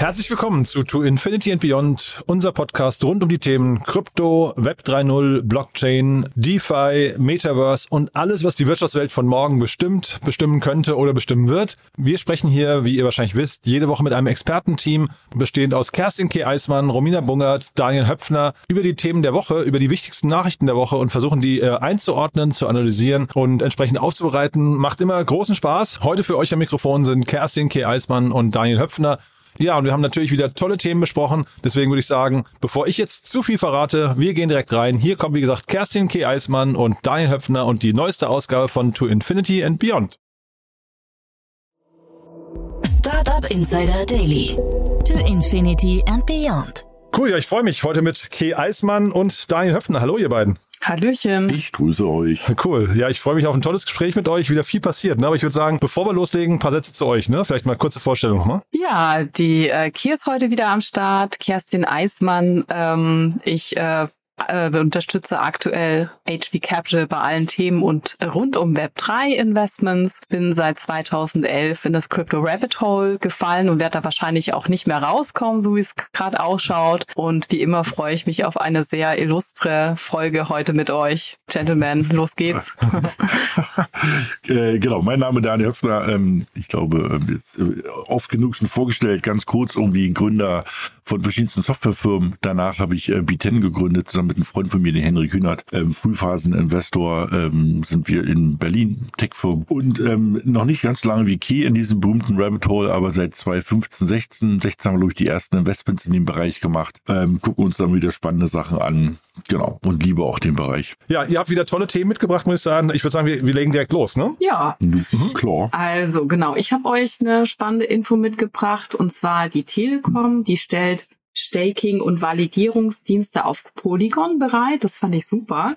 Herzlich willkommen zu To Infinity and Beyond, unser Podcast rund um die Themen Krypto, Web 3.0, Blockchain, DeFi, Metaverse und alles, was die Wirtschaftswelt von morgen bestimmt, bestimmen könnte oder bestimmen wird. Wir sprechen hier, wie ihr wahrscheinlich wisst, jede Woche mit einem Expertenteam, bestehend aus Kerstin K. Eismann, Romina Bungert, Daniel Höpfner, über die Themen der Woche, über die wichtigsten Nachrichten der Woche und versuchen die äh, einzuordnen, zu analysieren und entsprechend aufzubereiten. Macht immer großen Spaß. Heute für euch am Mikrofon sind Kerstin K. Eismann und Daniel Höpfner. Ja, und wir haben natürlich wieder tolle Themen besprochen. Deswegen würde ich sagen, bevor ich jetzt zu viel verrate, wir gehen direkt rein. Hier kommt, wie gesagt, Kerstin K. Eismann und Daniel Höpfner und die neueste Ausgabe von To Infinity and Beyond. Startup Insider Daily. To Infinity and Beyond. Cool, ja, ich freue mich heute mit K. Eismann und Daniel Höpfner. Hallo, ihr beiden. Hallöchen. Ich grüße euch. Cool. Ja, ich freue mich auf ein tolles Gespräch mit euch. Wieder viel passiert. Ne? Aber ich würde sagen, bevor wir loslegen, ein paar Sätze zu euch. Ne? Vielleicht mal kurze Vorstellung nochmal. Ja, die äh, Kia ist heute wieder am Start. Kerstin Eismann. Ähm, ich äh, äh, unterstütze aktuell HV Capital bei allen Themen und rund um Web3 Investments. Bin seit 2011 in das Crypto Rabbit Hole gefallen und werde da wahrscheinlich auch nicht mehr rauskommen, so wie es gerade ausschaut. Und wie immer freue ich mich auf eine sehr illustre Folge heute mit euch. Gentlemen, los geht's. äh, genau, mein Name ist Daniel Höpfner. Ähm, ich glaube, äh, äh, oft genug schon vorgestellt, ganz kurz irgendwie Gründer von verschiedensten Softwarefirmen. Danach habe ich äh, B10 gegründet, zusammen mit einem Freund von mir, den Henry Kühnert. Ähm, Frühphasen-Investor ähm, sind wir in Berlin, Techfirm. Und ähm, noch nicht ganz lange wie Key in diesem berühmten Rabbit Hole, aber seit 2015, 16, 16 haben wir, glaube ich, die ersten Investments in dem Bereich gemacht. Ähm, gucken uns dann wieder spannende Sachen an. Genau. Und liebe auch den Bereich. Ja, ihr habt wieder tolle Themen mitgebracht, muss ich sagen. Ich würde sagen, wir, wir legen direkt los, ne? Ja. Mhm. Klar. Also, genau. Ich habe euch eine spannende Info mitgebracht und zwar die Telekom, die stellt Staking und Validierungsdienste auf Polygon bereit. Das fand ich super.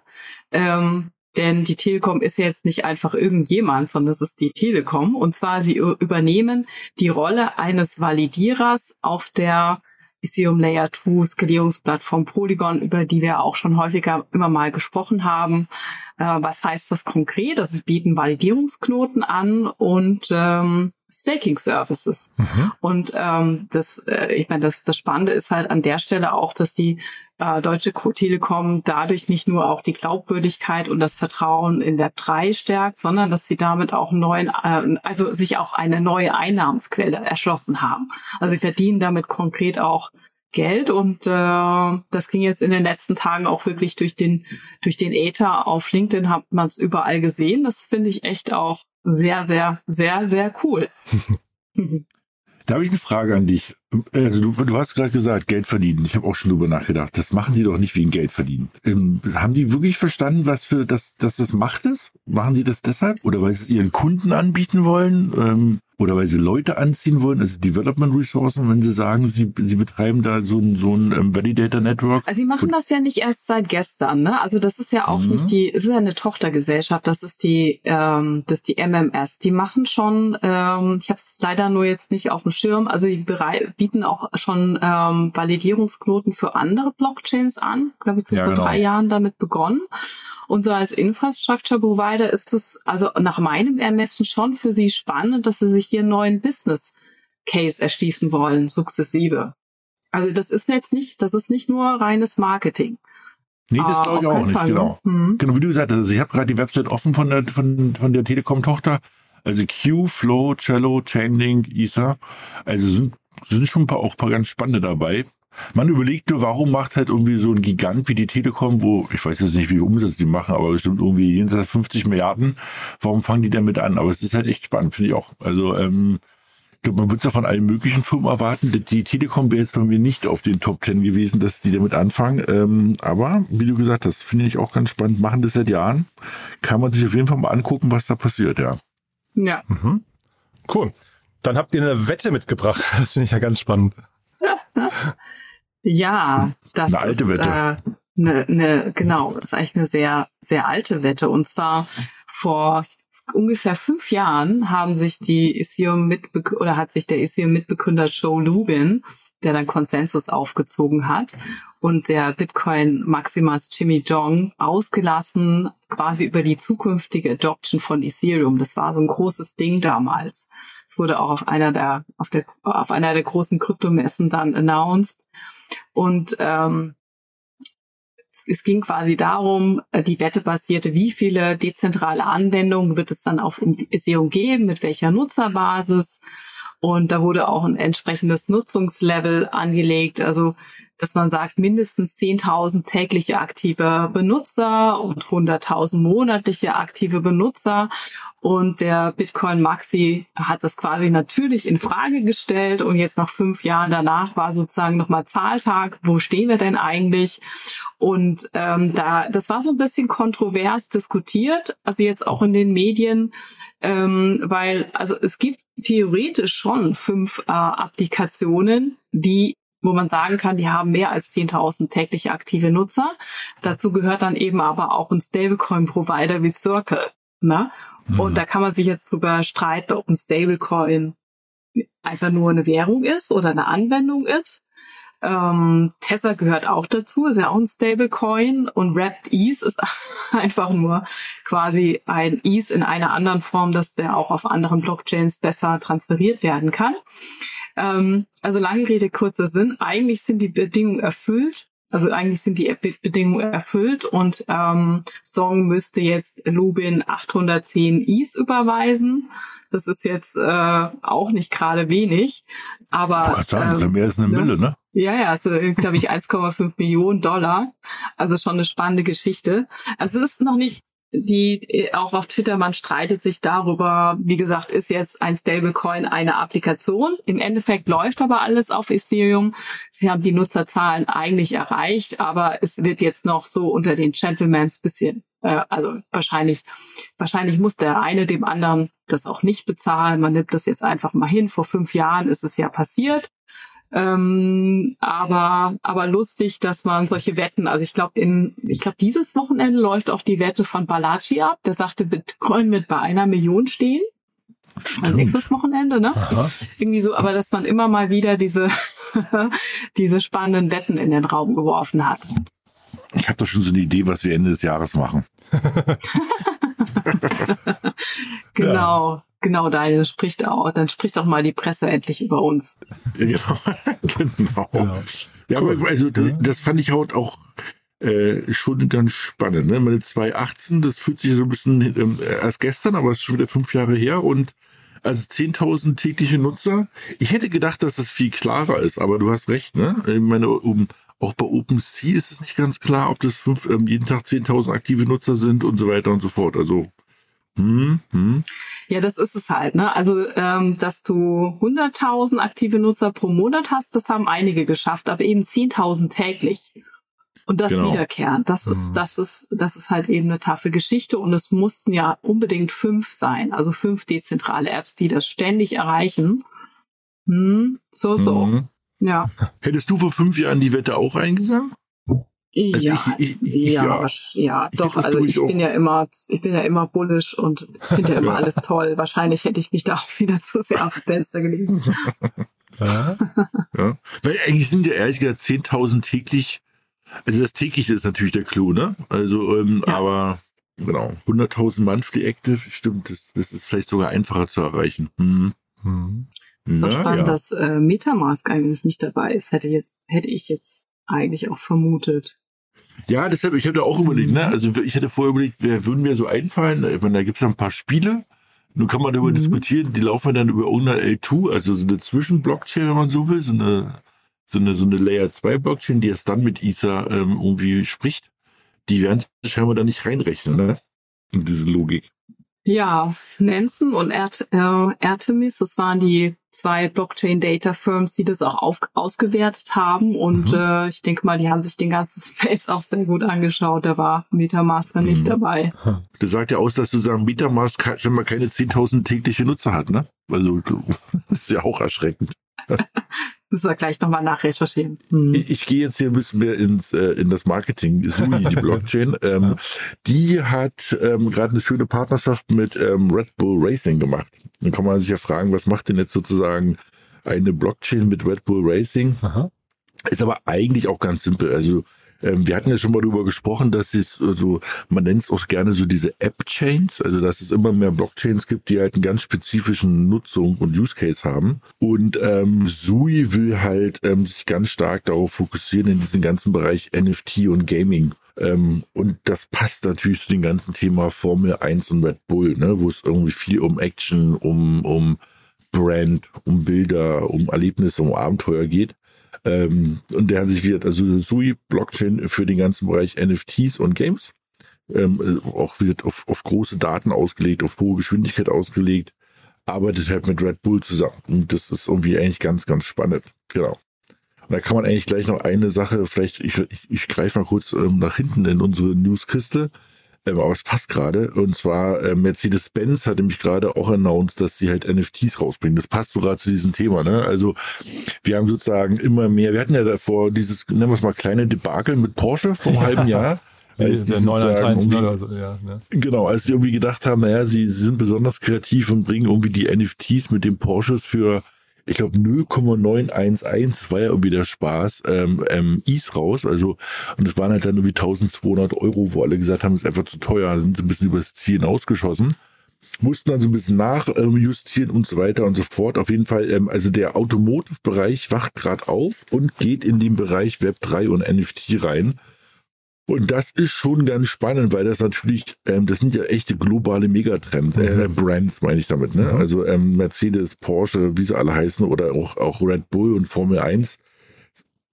Ähm, denn die Telekom ist jetzt nicht einfach irgendjemand, sondern es ist die Telekom. Und zwar sie übernehmen die Rolle eines Validierers auf der Ethereum Layer 2 Skalierungsplattform Polygon, über die wir auch schon häufiger immer mal gesprochen haben. Äh, was heißt das konkret? Das also bieten Validierungsknoten an und ähm, Staking Services. Mhm. Und ähm, das, äh, ich meine, das, das Spannende ist halt an der Stelle auch, dass die äh, Deutsche Telekom dadurch nicht nur auch die Glaubwürdigkeit und das Vertrauen in Web 3 stärkt, sondern dass sie damit auch neuen, äh, also sich auch eine neue Einnahmensquelle erschlossen haben. Also sie verdienen damit konkret auch Geld und äh, das ging jetzt in den letzten Tagen auch wirklich durch den durch den Ether auf LinkedIn hat man es überall gesehen. Das finde ich echt auch sehr, sehr, sehr, sehr cool. Da habe ich eine Frage an dich. Also du, du hast gerade gesagt, Geld verdienen. Ich habe auch schon drüber nachgedacht. Das machen die doch nicht wegen Geld verdienen. Ähm, haben die wirklich verstanden, was für das, dass das Macht ist? Machen die das deshalb? Oder weil sie es ihren Kunden anbieten wollen? Ähm, oder weil sie Leute anziehen wollen, also Development Ressourcen, wenn sie sagen, sie, sie betreiben da so ein, so ein ähm, Validator Network. Also sie machen das ja nicht erst seit gestern, ne? Also das ist ja auch mhm. nicht die, es ist ja eine Tochtergesellschaft, das ist die, ähm, das ist die MMS. Die machen schon, ähm, ich habe es leider nur jetzt nicht auf dem Schirm, also die bieten auch schon ähm, Validierungsknoten für andere Blockchains an. Glaube ich, so ja, vor genau. drei Jahren damit begonnen. Und so als Infrastructure Provider ist es also nach meinem Ermessen schon für sie spannend, dass sie sich hier einen neuen Business Case erschließen wollen, sukzessive. Also das ist jetzt nicht, das ist nicht nur reines Marketing. Nee, das ah, glaube ich auch nicht, Fall, genau. Mhm. Genau, wie du gesagt hast, also ich habe gerade die Website offen von der, von, von der Telekom-Tochter. Also Q, Flow, Cello, Chainlink, Ether. Also sind, sind schon ein paar, auch ein paar ganz spannende dabei. Man überlegte, warum macht halt irgendwie so ein Gigant wie die Telekom, wo, ich weiß jetzt nicht, wie viel Umsatz die machen, aber bestimmt irgendwie jenseits 50 Milliarden, warum fangen die damit an? Aber es ist halt echt spannend, finde ich auch. Also, ähm, man wird es ja von allen möglichen Firmen erwarten. Die Telekom wäre jetzt bei mir nicht auf den Top Ten gewesen, dass die damit anfangen. Ähm, aber wie du gesagt hast, finde ich auch ganz spannend. Machen das seit Jahren. Kann man sich auf jeden Fall mal angucken, was da passiert, ja. Ja. Mhm. Cool. Dann habt ihr eine Wette mitgebracht. Das finde ich ja ganz spannend. ja, das eine alte ist Wette. Äh, eine, eine, genau, das ist eigentlich eine sehr, sehr alte Wette. Und zwar vor ungefähr fünf Jahren haben sich die Ethereum mitbe oder hat sich der Ethereum Mitbegründer Joe Lubin, der dann Konsensus aufgezogen hat und der Bitcoin Maximas Jimmy Jong ausgelassen quasi über die zukünftige Adoption von Ethereum. Das war so ein großes Ding damals. Es wurde auch auf einer der auf der auf einer der großen Kryptomessen dann announced und ähm, es ging quasi darum, äh, die Wette basierte, wie viele dezentrale Anwendungen wird es dann auf Ethereum geben, mit welcher Nutzerbasis. Und da wurde auch ein entsprechendes Nutzungslevel angelegt. Also, dass man sagt, mindestens 10.000 tägliche aktive Benutzer und 100.000 monatliche aktive Benutzer. Und der Bitcoin Maxi hat das quasi natürlich in Frage gestellt. Und jetzt nach fünf Jahren danach war sozusagen nochmal Zahltag. Wo stehen wir denn eigentlich? Und ähm, da, das war so ein bisschen kontrovers diskutiert, also jetzt auch in den Medien, ähm, weil also es gibt theoretisch schon fünf äh, Applikationen, die wo man sagen kann, die haben mehr als 10.000 tägliche aktive Nutzer. Dazu gehört dann eben aber auch ein Stablecoin-Provider wie Circle. Ne? Mhm. Und da kann man sich jetzt drüber streiten, ob ein Stablecoin einfach nur eine Währung ist oder eine Anwendung ist. Ähm, Tesla gehört auch dazu, ist ja auch ein Stablecoin und Wrapped Ease ist einfach nur quasi ein Ease in einer anderen Form, dass der auch auf anderen Blockchains besser transferiert werden kann. Ähm, also lange Rede, kurzer Sinn. Eigentlich sind die Bedingungen erfüllt. Also eigentlich sind die Bedingungen erfüllt und ähm, Song müsste jetzt Lubin 810 Is überweisen. Das ist jetzt äh, auch nicht gerade wenig, aber sagen, ähm, mehr als eine Mille, ne? Ja, ja, also glaube ich 1,5 Millionen Dollar. Also schon eine spannende Geschichte. Also es ist noch nicht die auch auf Twitter, man streitet sich darüber, wie gesagt, ist jetzt ein Stablecoin eine Applikation. Im Endeffekt läuft aber alles auf Ethereum. Sie haben die Nutzerzahlen eigentlich erreicht, aber es wird jetzt noch so unter den Gentlemans bisschen, äh, also wahrscheinlich, wahrscheinlich muss der eine dem anderen das auch nicht bezahlen. Man nimmt das jetzt einfach mal hin. Vor fünf Jahren ist es ja passiert. Ähm, aber, aber lustig, dass man solche Wetten, also ich glaube, in, ich glaube, dieses Wochenende läuft auch die Wette von Balaji ab. Der sagte, Bitcoin wird bei einer Million stehen. Also nächstes Wochenende, ne? Aha. Irgendwie so, aber dass man immer mal wieder diese, diese spannenden Wetten in den Raum geworfen hat. Ich habe doch schon so eine Idee, was wir Ende des Jahres machen. genau. Ja. Genau, Daniel spricht auch, dann spricht auch mal die Presse endlich über uns. Ja, genau. genau. genau. Ja, cool. aber also das, das fand ich halt auch äh, schon ganz spannend. Ne? Meine 218, das fühlt sich so ein bisschen ähm, erst gestern, aber es ist schon wieder fünf Jahre her und also 10.000 tägliche Nutzer. Ich hätte gedacht, dass das viel klarer ist, aber du hast recht, ne? Ich meine, um, auch bei OpenSea ist es nicht ganz klar, ob das fünf, ähm, jeden Tag 10.000 aktive Nutzer sind und so weiter und so fort. Also hm, hm. Ja, das ist es halt. Ne? Also, ähm, dass du 100.000 aktive Nutzer pro Monat hast, das haben einige geschafft, aber eben 10.000 täglich. Und das genau. wiederkehrend, das ist, mhm. das ist, das ist halt eben eine taffe Geschichte und es mussten ja unbedingt fünf sein, also fünf dezentrale Apps, die das ständig erreichen. Hm, so, so. Mhm. Ja. Hättest du vor fünf Jahren die Wette auch eingegangen? Also ja, ich, ich, ich, ja, ja, ja, doch. Also ich bin ja immer, ich bin ja immer bullisch und finde ja immer alles toll. Wahrscheinlich hätte ich mich da auch wieder zu sehr aus dem Fenster gelegt. ja. ja. Weil eigentlich sind ja ehrlich gesagt 10.000 täglich. Also das tägliche ist natürlich der Clou, ne? Also, ähm, ja. aber genau, 100.000 monthly active, stimmt, das, das ist vielleicht sogar einfacher zu erreichen. Hm. Hm. So spannend, dass äh, Metamask eigentlich nicht dabei ist. Hätte jetzt, hätte ich jetzt eigentlich auch vermutet. Ja, deshalb, ich hatte auch überlegt, ne? Also ich hätte vorher überlegt, wer würden mir so einfallen? Ich meine, da gibt es ein paar Spiele. Nun kann man darüber mhm. diskutieren, die laufen dann über irgendeine L2, also so eine Zwischenblockchain, wenn man so will, so eine, so eine, so eine Layer 2 Blockchain, die erst dann mit Ether ähm, irgendwie spricht. Die werden scheinbar da nicht reinrechnen, ne? In diese Logik. Ja, Nansen und Art, äh, Artemis, das waren die zwei Blockchain-Data-Firms, die das auch auf, ausgewertet haben. Und mhm. äh, ich denke mal, die haben sich den ganzen Space auch sehr gut angeschaut. Da war Metamask mhm. nicht dabei. Das sagt ja aus, dass du sagen, Metamask schon mal keine 10.000 tägliche Nutzer hat, ne? Also, das ist ja auch erschreckend. Müssen wir gleich nochmal nachrecherchieren. Hm. Ich, ich gehe jetzt hier ein bisschen mehr ins, äh, in das Marketing. Sui, die Blockchain, ähm, die hat ähm, gerade eine schöne Partnerschaft mit ähm, Red Bull Racing gemacht. Dann kann man sich ja fragen, was macht denn jetzt sozusagen eine Blockchain mit Red Bull Racing? Aha. Ist aber eigentlich auch ganz simpel. Also ähm, wir hatten ja schon mal darüber gesprochen, dass es so, also, man nennt es auch gerne so diese App-Chains, also dass es immer mehr Blockchains gibt, die halt einen ganz spezifischen Nutzung und Use Case haben. Und ähm, Sui will halt ähm, sich ganz stark darauf fokussieren in diesen ganzen Bereich NFT und Gaming. Ähm, und das passt natürlich zu dem ganzen Thema Formel 1 und Red Bull, ne, wo es irgendwie viel um Action, um, um Brand, um Bilder, um Erlebnisse, um Abenteuer geht. Ähm, und der hat sich wieder, also Sui Blockchain für den ganzen Bereich NFTs und Games, ähm, auch wird auf, auf große Daten ausgelegt, auf hohe Geschwindigkeit ausgelegt, arbeitet halt mit Red Bull zusammen. Und das ist irgendwie eigentlich ganz, ganz spannend. Genau. Und da kann man eigentlich gleich noch eine Sache, vielleicht, ich, ich, ich greife mal kurz ähm, nach hinten in unsere Newskiste. Ähm, aber es passt gerade. Und zwar äh, Mercedes-Benz hat nämlich gerade auch announced, dass sie halt NFTs rausbringen. Das passt sogar zu diesem Thema. Ne? Also wir haben sozusagen immer mehr, wir hatten ja davor dieses, nennen wir es mal, kleine Debakel mit Porsche vor einem halben Jahr. Als 911 oder so, ja, ne? Genau, als sie irgendwie gedacht haben, naja, sie, sie sind besonders kreativ und bringen irgendwie die NFTs mit den Porsches für ich glaube 0,911 war ja irgendwie der Spaß, ähm, ähm, Is raus. Also, und es waren halt dann irgendwie 1200 Euro, wo alle gesagt haben, es ist einfach zu teuer, sind sie ein bisschen übers Ziel hinausgeschossen. Mussten dann so ein bisschen nachjustieren ähm, und so weiter und so fort. Auf jeden Fall, ähm, also der Automotive-Bereich wacht gerade auf und geht in den Bereich Web 3 und NFT rein. Und das ist schon ganz spannend, weil das natürlich, ähm, das sind ja echte globale Megatrends, äh, mhm. Brands meine ich damit, ne? Mhm. Also ähm, Mercedes, Porsche, wie sie alle heißen, oder auch, auch Red Bull und Formel 1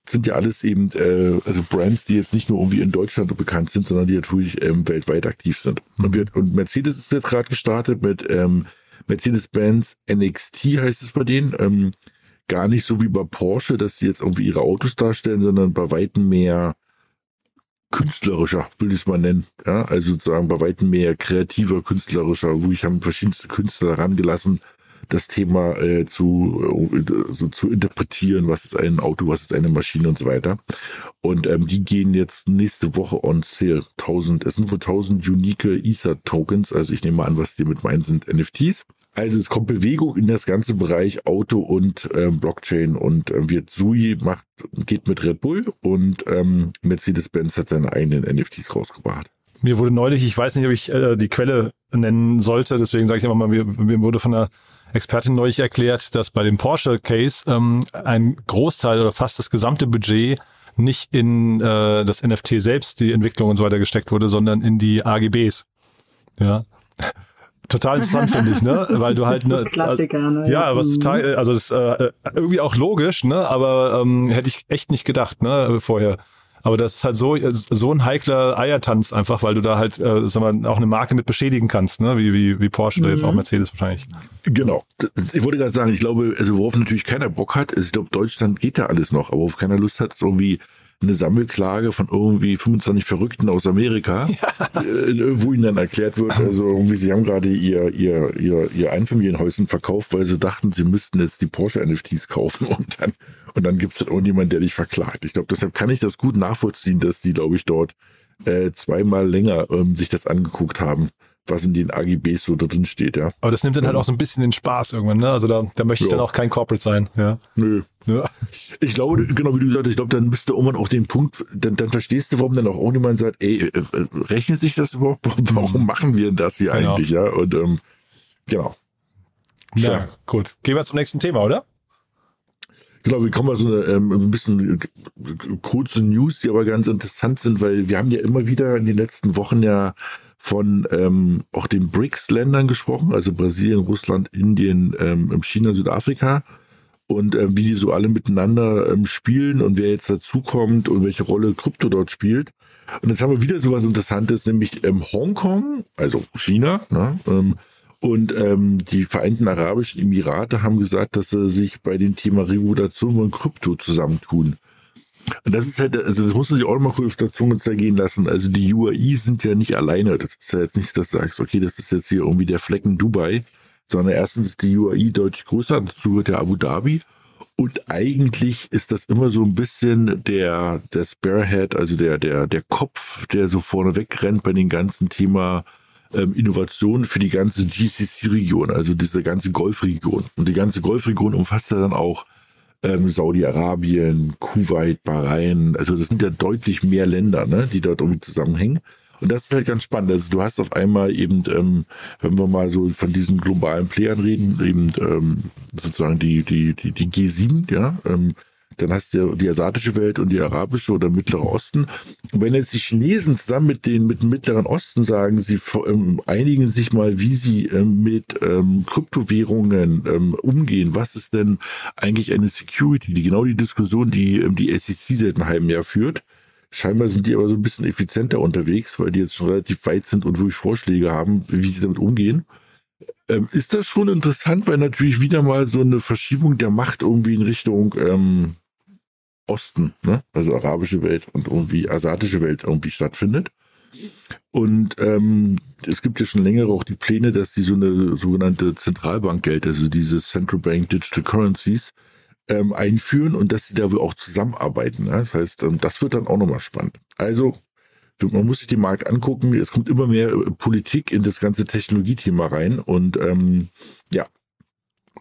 sind ja alles eben äh, also Brands, die jetzt nicht nur irgendwie in Deutschland bekannt sind, sondern die natürlich ähm, weltweit aktiv sind. Mhm. Und, wir, und Mercedes ist jetzt gerade gestartet mit ähm, Mercedes-Benz NXT heißt es bei denen. Ähm, gar nicht so wie bei Porsche, dass sie jetzt irgendwie ihre Autos darstellen, sondern bei weitem mehr künstlerischer, will ich es mal nennen. Ja, also sozusagen bei weitem mehr kreativer, künstlerischer, wo ich haben verschiedenste Künstler herangelassen, das Thema äh, zu, äh, so zu interpretieren, was ist ein Auto, was ist eine Maschine und so weiter. Und ähm, die gehen jetzt nächste Woche on sale. 1000, es sind wohl 1000 unique Ether Tokens, also ich nehme an, was die mit meinen sind NFTs. Also es kommt Bewegung in das ganze Bereich Auto und äh, Blockchain und äh, wird Sui macht, geht mit Red Bull und ähm, Mercedes-Benz hat seine eigenen NFTs rausgebracht. Mir wurde neulich, ich weiß nicht, ob ich äh, die Quelle nennen sollte, deswegen sage ich einfach mal, mir, mir wurde von einer Expertin neulich erklärt, dass bei dem Porsche-Case ähm, ein Großteil oder fast das gesamte Budget nicht in äh, das NFT selbst, die Entwicklung und so weiter gesteckt wurde, sondern in die AGBs. Ja total interessant finde ich, ne, weil du halt ne, Klassiker, ne? ja, was total, also das äh, irgendwie auch logisch, ne, aber ähm, hätte ich echt nicht gedacht, ne, vorher. Aber das ist halt so so ein heikler Eiertanz einfach, weil du da halt, äh, sag mal, auch eine Marke mit beschädigen kannst, ne, wie wie wie Porsche mhm. oder jetzt auch mhm. Mercedes wahrscheinlich. Genau. Ich wollte gerade sagen, ich glaube, also worauf natürlich keiner Bock hat, ist, ich glaube, Deutschland geht da alles noch, aber worauf keiner Lust hat, ist irgendwie eine Sammelklage von irgendwie 25 Verrückten aus Amerika, ja. äh, wo ihnen dann erklärt wird, also irgendwie sie haben gerade ihr, ihr, ihr, ihr Einfamilienhäuschen verkauft, weil sie dachten, sie müssten jetzt die Porsche NFTs kaufen und dann, und dann gibt's halt irgendjemand, der dich verklagt. Ich glaube, deshalb kann ich das gut nachvollziehen, dass die, glaube ich, dort äh, zweimal länger ähm, sich das angeguckt haben was in den AGBs so drin steht, ja. Aber das nimmt dann halt auch so ein bisschen den Spaß irgendwann, ne? Also da, da möchte ich ja. dann auch kein Corporate sein, ja. Nö. Ja. Ich glaube, genau wie du gesagt hast, ich glaube, dann bist du irgendwann auch den Punkt, dann, dann verstehst du, warum dann auch irgendjemand sagt, ey, äh, äh, rechnet sich das überhaupt? Warum machen wir das hier genau. eigentlich, ja? Und ähm, genau. Ja, ja, gut. Gehen wir zum nächsten Thema, oder? Genau, wir kommen mal so eine, ähm, ein bisschen kurze News, die aber ganz interessant sind, weil wir haben ja immer wieder in den letzten Wochen ja von ähm, auch den BRICS-Ländern gesprochen, also Brasilien, Russland, Indien, ähm, China, Südafrika und ähm, wie die so alle miteinander ähm, spielen und wer jetzt dazukommt und welche Rolle Krypto dort spielt. Und jetzt haben wir wieder sowas Interessantes, nämlich ähm, Hongkong, also China, ne, ähm, und ähm, die Vereinten Arabischen Emirate haben gesagt, dass sie sich bei dem Thema Regulation von Krypto zusammentun. Und das ist halt, also das muss man sich auch mal kurz auf der Zunge zergehen lassen. Also die UAE sind ja nicht alleine. Das ist ja jetzt nicht, dass du sagst, okay, das ist jetzt hier irgendwie der Flecken Dubai, sondern erstens ist die UAE deutlich größer, dazu gehört ja Abu Dhabi. Und eigentlich ist das immer so ein bisschen der, der Sparehead, also der, der, der Kopf, der so vorne wegrennt bei dem ganzen Thema ähm, Innovation für die ganze GCC-Region, also diese ganze Golfregion. Und die ganze Golfregion umfasst ja dann auch ähm, Saudi-Arabien, Kuwait, Bahrain. Also das sind ja deutlich mehr Länder, ne, die dort irgendwie zusammenhängen. Und das ist halt ganz spannend. Also du hast auf einmal eben, ähm, wenn wir mal so von diesen globalen Playern reden, eben ähm, sozusagen die, die, die, die G7, ja, ähm, dann hast du die asiatische Welt und die arabische oder Mittlere Osten. Und wenn jetzt die Chinesen zusammen mit den mit dem Mittleren Osten sagen, sie ähm, einigen sich mal, wie sie ähm, mit ähm, Kryptowährungen ähm, umgehen, was ist denn eigentlich eine Security? Die genau die Diskussion, die ähm, die SEC seit einem halben Jahr führt. Scheinbar sind die aber so ein bisschen effizienter unterwegs, weil die jetzt schon relativ weit sind und wirklich Vorschläge haben, wie sie damit umgehen. Ähm, ist das schon interessant, weil natürlich wieder mal so eine Verschiebung der Macht irgendwie in Richtung ähm, Osten, ne? also arabische Welt und irgendwie asiatische Welt irgendwie stattfindet. Und ähm, es gibt ja schon länger auch die Pläne, dass die so eine sogenannte Zentralbankgeld, also diese Central Bank Digital Currencies, ähm, einführen und dass sie da wohl auch zusammenarbeiten. Ne? Das heißt, ähm, das wird dann auch nochmal spannend. Also, man muss sich den Markt angucken. Es kommt immer mehr äh, Politik in das ganze Technologiethema rein und ähm, ja,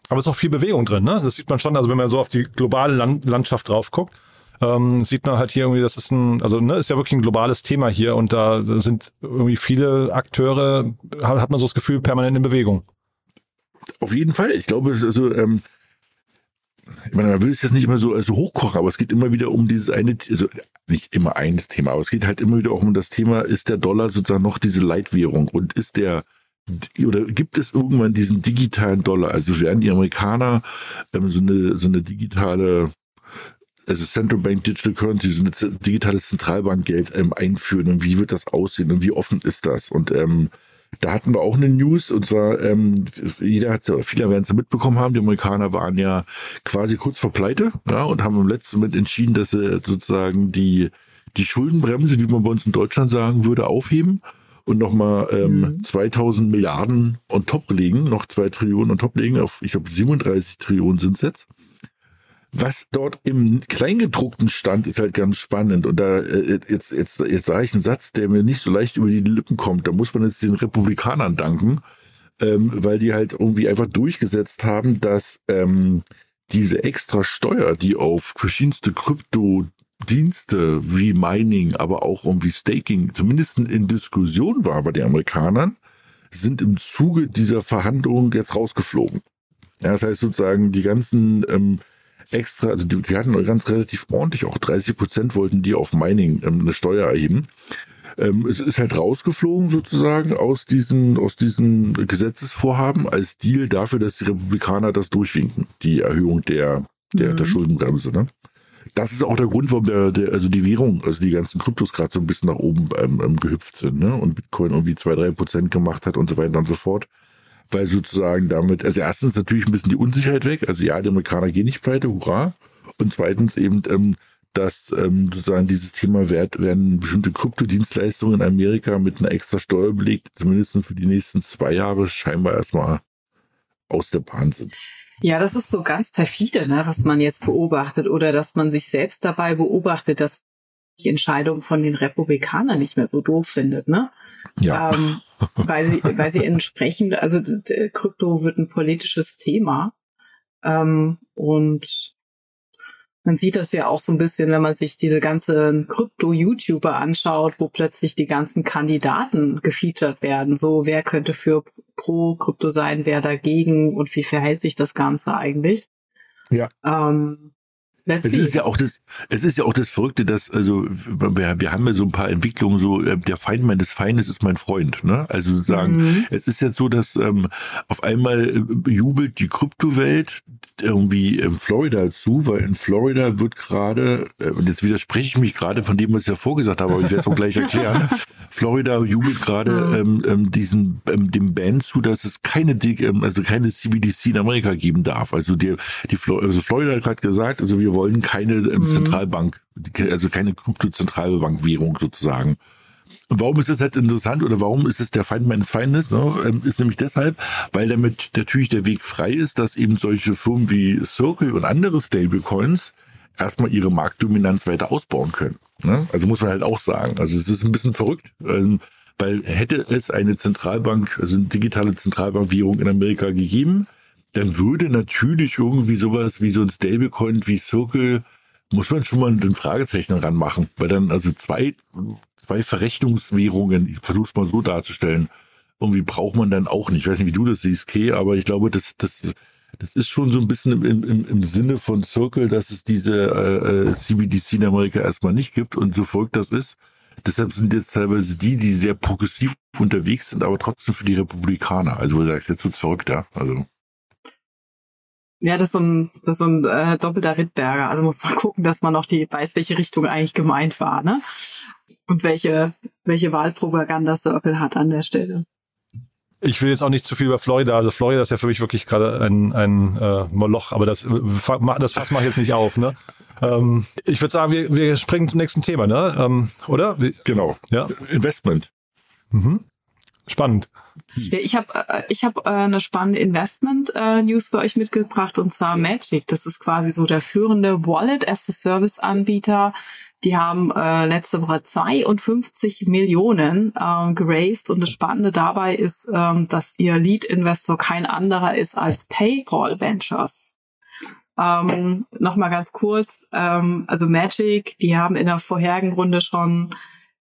aber es ist auch viel Bewegung drin, ne? Das sieht man schon, also wenn man so auf die globale Land Landschaft drauf guckt, ähm, sieht man halt hier irgendwie, das ist ein, also ne, ist ja wirklich ein globales Thema hier und da sind irgendwie viele Akteure, hat, hat man so das Gefühl, permanent in Bewegung. Auf jeden Fall. Ich glaube, also, ähm, ich meine, man will es jetzt nicht immer so also hochkochen, aber es geht immer wieder um dieses eine, also nicht immer eines Thema, aber es geht halt immer wieder auch um das Thema, ist der Dollar sozusagen noch diese Leitwährung und ist der oder gibt es irgendwann diesen digitalen Dollar? Also werden die Amerikaner ähm, so eine so eine digitale also Central Bank Digital Currency, so ein digitales Zentralbankgeld ähm, einführen und wie wird das aussehen und wie offen ist das? Und ähm, da hatten wir auch eine News und zwar, ähm, jeder hat ja, viele werden es ja mitbekommen haben, die Amerikaner waren ja quasi kurz vor Pleite ja, und haben im letzten Moment entschieden, dass sie sozusagen die, die Schuldenbremse, wie man bei uns in Deutschland sagen würde, aufheben und nochmal ähm, mhm. 2000 Milliarden on top legen, noch zwei Trillionen on top legen, auf, ich glaube, 37 Trillionen sind es jetzt. Was dort im Kleingedruckten stand, ist halt ganz spannend. Und da äh, jetzt, jetzt, jetzt sage ich einen Satz, der mir nicht so leicht über die Lippen kommt. Da muss man jetzt den Republikanern danken, ähm, weil die halt irgendwie einfach durchgesetzt haben, dass ähm, diese extra Steuer, die auf verschiedenste Krypto Dienste wie Mining, aber auch irgendwie Staking zumindest in Diskussion war bei den Amerikanern, sind im Zuge dieser Verhandlungen jetzt rausgeflogen. Ja, das heißt sozusagen, die ganzen ähm, extra, also die, die hatten ganz relativ ordentlich, auch 30 Prozent wollten die auf Mining ähm, eine Steuer erheben. Ähm, es ist halt rausgeflogen sozusagen aus diesen, aus diesen Gesetzesvorhaben als Deal dafür, dass die Republikaner das durchwinken, die Erhöhung der, der, mhm. der Schuldenbremse. Ne? Das ist auch der Grund, warum der, der, also die Währung, also die ganzen Kryptos gerade so ein bisschen nach oben ähm, ähm, gehüpft sind, ne? Und Bitcoin irgendwie zwei, drei Prozent gemacht hat und so weiter und so fort. Weil sozusagen damit, also erstens natürlich ein bisschen die Unsicherheit weg, also ja, die Amerikaner gehen nicht pleite, hurra. Und zweitens eben, ähm, dass ähm, sozusagen dieses Thema Wert werden bestimmte Kryptodienstleistungen in Amerika mit einer extra Steuer belegt, zumindest für die nächsten zwei Jahre scheinbar erstmal aus der Bahn sind. Ja, das ist so ganz perfide, ne, was man jetzt beobachtet oder dass man sich selbst dabei beobachtet, dass die Entscheidung von den Republikanern nicht mehr so doof findet, ne? Ja. Ähm, weil sie, weil sie entsprechend, also Krypto wird ein politisches Thema ähm, und man sieht das ja auch so ein bisschen, wenn man sich diese ganzen Krypto-YouTuber anschaut, wo plötzlich die ganzen Kandidaten gefeatured werden. So, wer könnte für pro Krypto sein, wer dagegen und wie verhält sich das Ganze eigentlich? Ja. Ähm, es ist ja auch das, es ist ja auch das Verrückte, dass, also, wir, wir haben ja so ein paar Entwicklungen, so, äh, der Feind meines Feindes ist mein Freund, ne? Also sozusagen, mhm. es ist jetzt so, dass ähm, auf einmal äh, jubelt die Kryptowelt irgendwie in Florida zu, weil in Florida wird gerade, äh, jetzt widerspreche ich mich gerade von dem, was ich ja vorgesagt habe, aber ich werde es auch gleich erklären. Florida jubelt gerade mhm. ähm, ähm, diesen ähm, dem Ban zu, dass es keine ähm, also keine CBDC in Amerika geben darf. Also die, die also Florida hat gerade gesagt, also wir wollen keine ähm, mhm. Zentralbank, also keine Krypto-Zentralbankwährung sozusagen. Und warum ist das halt interessant oder warum ist es der Feind meines Feindes? Ne? Ähm, ist nämlich deshalb, weil damit natürlich der Weg frei ist, dass eben solche Firmen wie Circle und andere Stablecoins erstmal ihre Marktdominanz weiter ausbauen können. Ne? Also muss man halt auch sagen. Also es ist ein bisschen verrückt, ähm, weil hätte es eine Zentralbank, also eine digitale Zentralbankwährung in Amerika gegeben, dann würde natürlich irgendwie sowas wie so ein Stablecoin wie Circle, muss man schon mal ein Fragezeichen ranmachen, weil dann also zwei, zwei Verrechnungswährungen, ich versuche es mal so darzustellen, irgendwie braucht man dann auch nicht. Ich weiß nicht, wie du das siehst, Kay, aber ich glaube, das, das, das ist schon so ein bisschen im, im, im Sinne von Circle, dass es diese äh, CBDC in Amerika erstmal nicht gibt und so folgt das ist. Deshalb sind jetzt teilweise die, die sehr progressiv unterwegs sind, aber trotzdem für die Republikaner. Also jetzt wird's verrückt, ja. Also. Ja, das ist so ein, das ist so ein äh, doppelter Rittberger. Also muss man gucken, dass man noch die weiß, welche Richtung eigentlich gemeint war, ne? Und welche, welche Wahlpropaganda Circle hat an der Stelle. Ich will jetzt auch nicht zu viel über Florida. Also Florida ist ja für mich wirklich gerade ein, ein äh, Moloch, aber das, das Fass mache ich jetzt nicht auf, ne? Ähm, ich würde sagen, wir, wir springen zum nächsten Thema, ne? Ähm, oder? Genau. Ja. Investment. Mhm. Spannend. Ich habe äh, ich hab, äh, eine spannende Investment-News äh, für euch mitgebracht und zwar Magic. Das ist quasi so der führende Wallet-as-a-Service-Anbieter. Die haben äh, letzte Woche 52 Millionen äh, geraced und das Spannende dabei ist, ähm, dass ihr Lead-Investor kein anderer ist als Payroll Ventures. Ähm, Nochmal ganz kurz, ähm, also Magic, die haben in der vorherigen Runde schon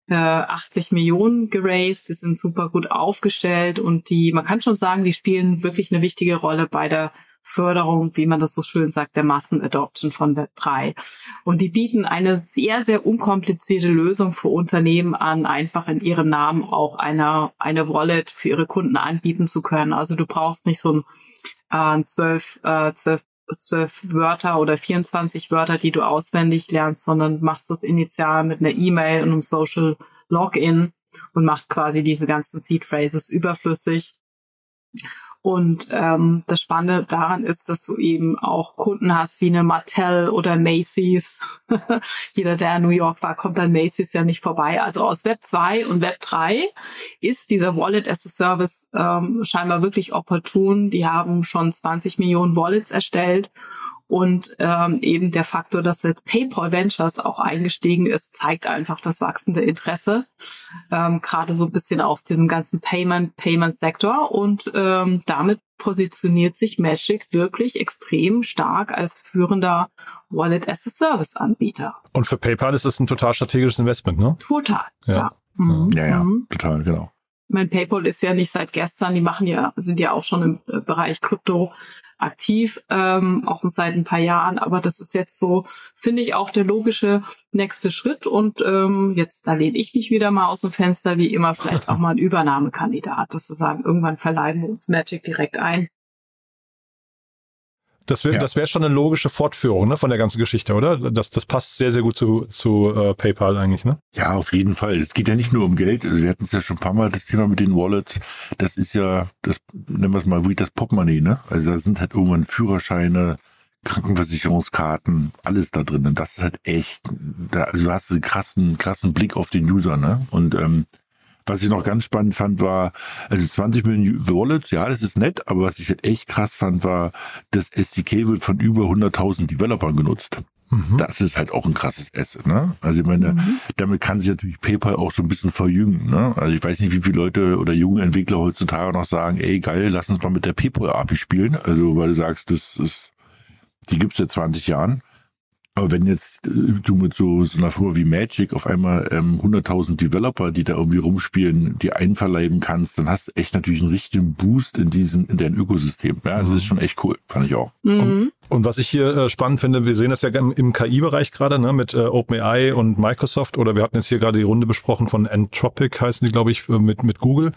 äh, 80 Millionen geraced, die sind super gut aufgestellt und die, man kann schon sagen, die spielen wirklich eine wichtige Rolle bei der Förderung, wie man das so schön sagt, der Massenadoption von Web 3. Und die bieten eine sehr, sehr unkomplizierte Lösung für Unternehmen an, einfach in ihrem Namen auch eine, eine Wallet für ihre Kunden anbieten zu können. Also du brauchst nicht so ein äh, 12, äh, 12 zwölf Wörter oder 24 Wörter, die du auswendig lernst, sondern machst das initial mit einer E-Mail und einem Social Login und machst quasi diese ganzen Seed Phrases überflüssig. Und ähm, das Spannende daran ist, dass du eben auch Kunden hast wie eine Mattel oder Macy's. Jeder, der in New York war, kommt an Macy's ja nicht vorbei. Also aus Web 2 und Web 3 ist dieser Wallet as a Service ähm, scheinbar wirklich opportun. Die haben schon 20 Millionen Wallets erstellt und ähm, eben der Faktor, dass jetzt PayPal Ventures auch eingestiegen ist, zeigt einfach das wachsende Interesse, ähm, gerade so ein bisschen aus diesem ganzen Payment, Payment-Sektor. Und ähm, damit positioniert sich Magic wirklich extrem stark als führender Wallet-as-a-Service-Anbieter. Und für PayPal ist das ein total strategisches Investment, ne? Total, ja. Ja, mhm. ja, ja mhm. total, genau. Mein PayPal ist ja nicht seit gestern, die machen ja, sind ja auch schon im äh, Bereich Krypto aktiv, ähm, auch seit ein paar Jahren. Aber das ist jetzt so, finde ich, auch der logische nächste Schritt. Und ähm, jetzt, da lehne ich mich wieder mal aus dem Fenster, wie immer, vielleicht auch mal ein Übernahmekandidat, das zu sagen, irgendwann verleihen wir uns Magic direkt ein. Das wäre ja. das wäre schon eine logische Fortführung ne, von der ganzen Geschichte, oder? Das, das passt sehr, sehr gut zu, zu äh, PayPal eigentlich, ne? Ja, auf jeden Fall. Es geht ja nicht nur um Geld. Also wir hatten es ja schon ein paar Mal, das Thema mit den Wallets. Das ist ja, das nennen wir es mal wie das Popmoney, ne? Also da sind halt irgendwann Führerscheine, Krankenversicherungskarten, alles da drin. Und das ist halt echt, da, also du hast einen krassen, krassen Blick auf den User, ne? Und ähm, was ich noch ganz spannend fand, war, also 20 Millionen Wallets, ja, das ist nett, aber was ich halt echt krass fand, war, das SDK wird von über 100.000 Developern genutzt. Mhm. Das ist halt auch ein krasses Asset, ne? Also ich meine, mhm. damit kann sich natürlich PayPal auch so ein bisschen verjüngen, ne? Also ich weiß nicht, wie viele Leute oder junge Entwickler heutzutage noch sagen, ey geil, lass uns mal mit der PayPal API spielen. Also weil du sagst, das ist, die gibt's seit 20 Jahren. Aber wenn jetzt äh, du mit so, so einer Firma wie Magic auf einmal ähm, 100.000 Developer, die da irgendwie rumspielen, die einverleiben kannst, dann hast du echt natürlich einen richtigen Boost in diesen, in dein Ökosystem. Ja, das ist schon echt cool, fand ich auch. Und, und was ich hier äh, spannend finde, wir sehen das ja im, im KI-Bereich gerade, ne, mit äh, OpenAI und Microsoft oder wir hatten jetzt hier gerade die Runde besprochen von Entropic, heißen die, glaube ich, äh, mit, mit Google.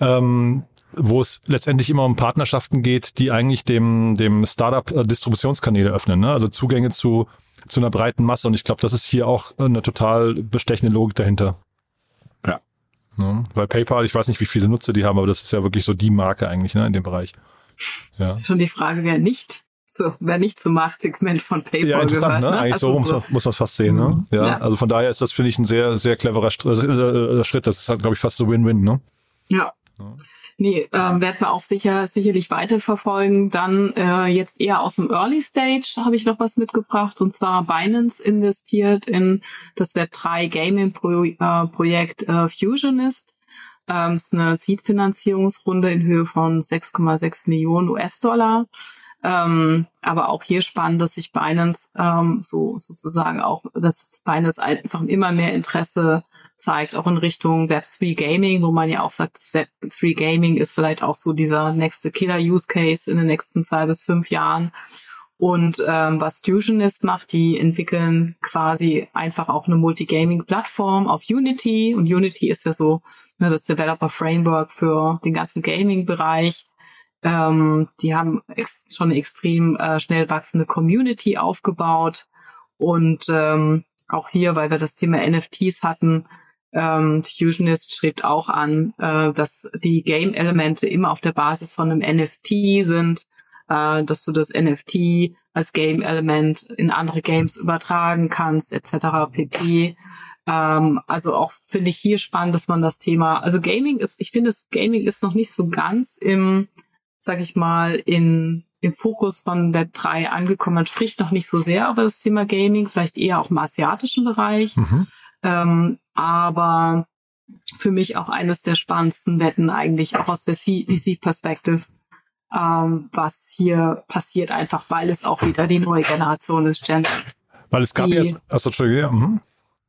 Ähm, wo es letztendlich immer um Partnerschaften geht, die eigentlich dem, dem Startup äh, Distributionskanäle öffnen, ne? also Zugänge zu, zu einer breiten Masse. Und ich glaube, das ist hier auch eine total bestechende Logik dahinter. Ja. Ne? Weil PayPal, ich weiß nicht, wie viele Nutzer die haben, aber das ist ja wirklich so die Marke eigentlich ne, in dem Bereich. Ja. Das ist schon die Frage, wer nicht so, wer nicht zum Marktsegment von PayPal Ja, interessant, gehört. ne? Eigentlich Also so muss man, muss man fast sehen, ne? Mhm. Ja, Ja. also von daher ist das, finde ich, ein sehr, sehr cleverer St- äh, Schritt. Das ist, glaube ich, fast so Win-Win, ne? Ja. Nee, ähm, werden wir auch sicher sicherlich weiterverfolgen. Dann äh, jetzt eher aus dem Early Stage habe ich noch was mitgebracht und zwar Binance investiert in das Web3 Gaming Pro, äh, Projekt äh, Fusionist. Ähm, ist eine Seed-Finanzierungsrunde in Höhe von 6,6 Millionen US-Dollar. Ähm, aber auch hier spannend, dass sich Binance ähm, so sozusagen auch, dass Binance einfach immer mehr Interesse zeigt, auch in Richtung Web3 Gaming, wo man ja auch sagt, das Web3 Gaming ist vielleicht auch so dieser nächste Killer-Use-Case in den nächsten zwei bis fünf Jahren. Und ähm, was Fusionist macht, die entwickeln quasi einfach auch eine Multigaming-Plattform auf Unity. Und Unity ist ja so ne, das Developer-Framework für den ganzen Gaming-Bereich. Ähm, die haben schon eine extrem äh, schnell wachsende Community aufgebaut. Und ähm, auch hier, weil wir das Thema NFTs hatten, ähm, Fusionist strebt auch an, äh, dass die Game-Elemente immer auf der Basis von einem NFT sind, äh, dass du das NFT als Game-Element in andere Games übertragen kannst, etc. pp. Ähm, also auch finde ich hier spannend, dass man das Thema, also Gaming ist, ich finde, Gaming ist noch nicht so ganz im, sag ich mal, in im Fokus von Web 3 angekommen. Man spricht noch nicht so sehr über das Thema Gaming, vielleicht eher auch im asiatischen Bereich. Mhm. Ähm, aber für mich auch eines der spannendsten Wetten eigentlich, auch aus VC-Perspective, ähm, was hier passiert, einfach weil es auch wieder die neue Generation ist, Gen. Weil es gab Die- ja, achso, Entschuldigung, ja, mhm.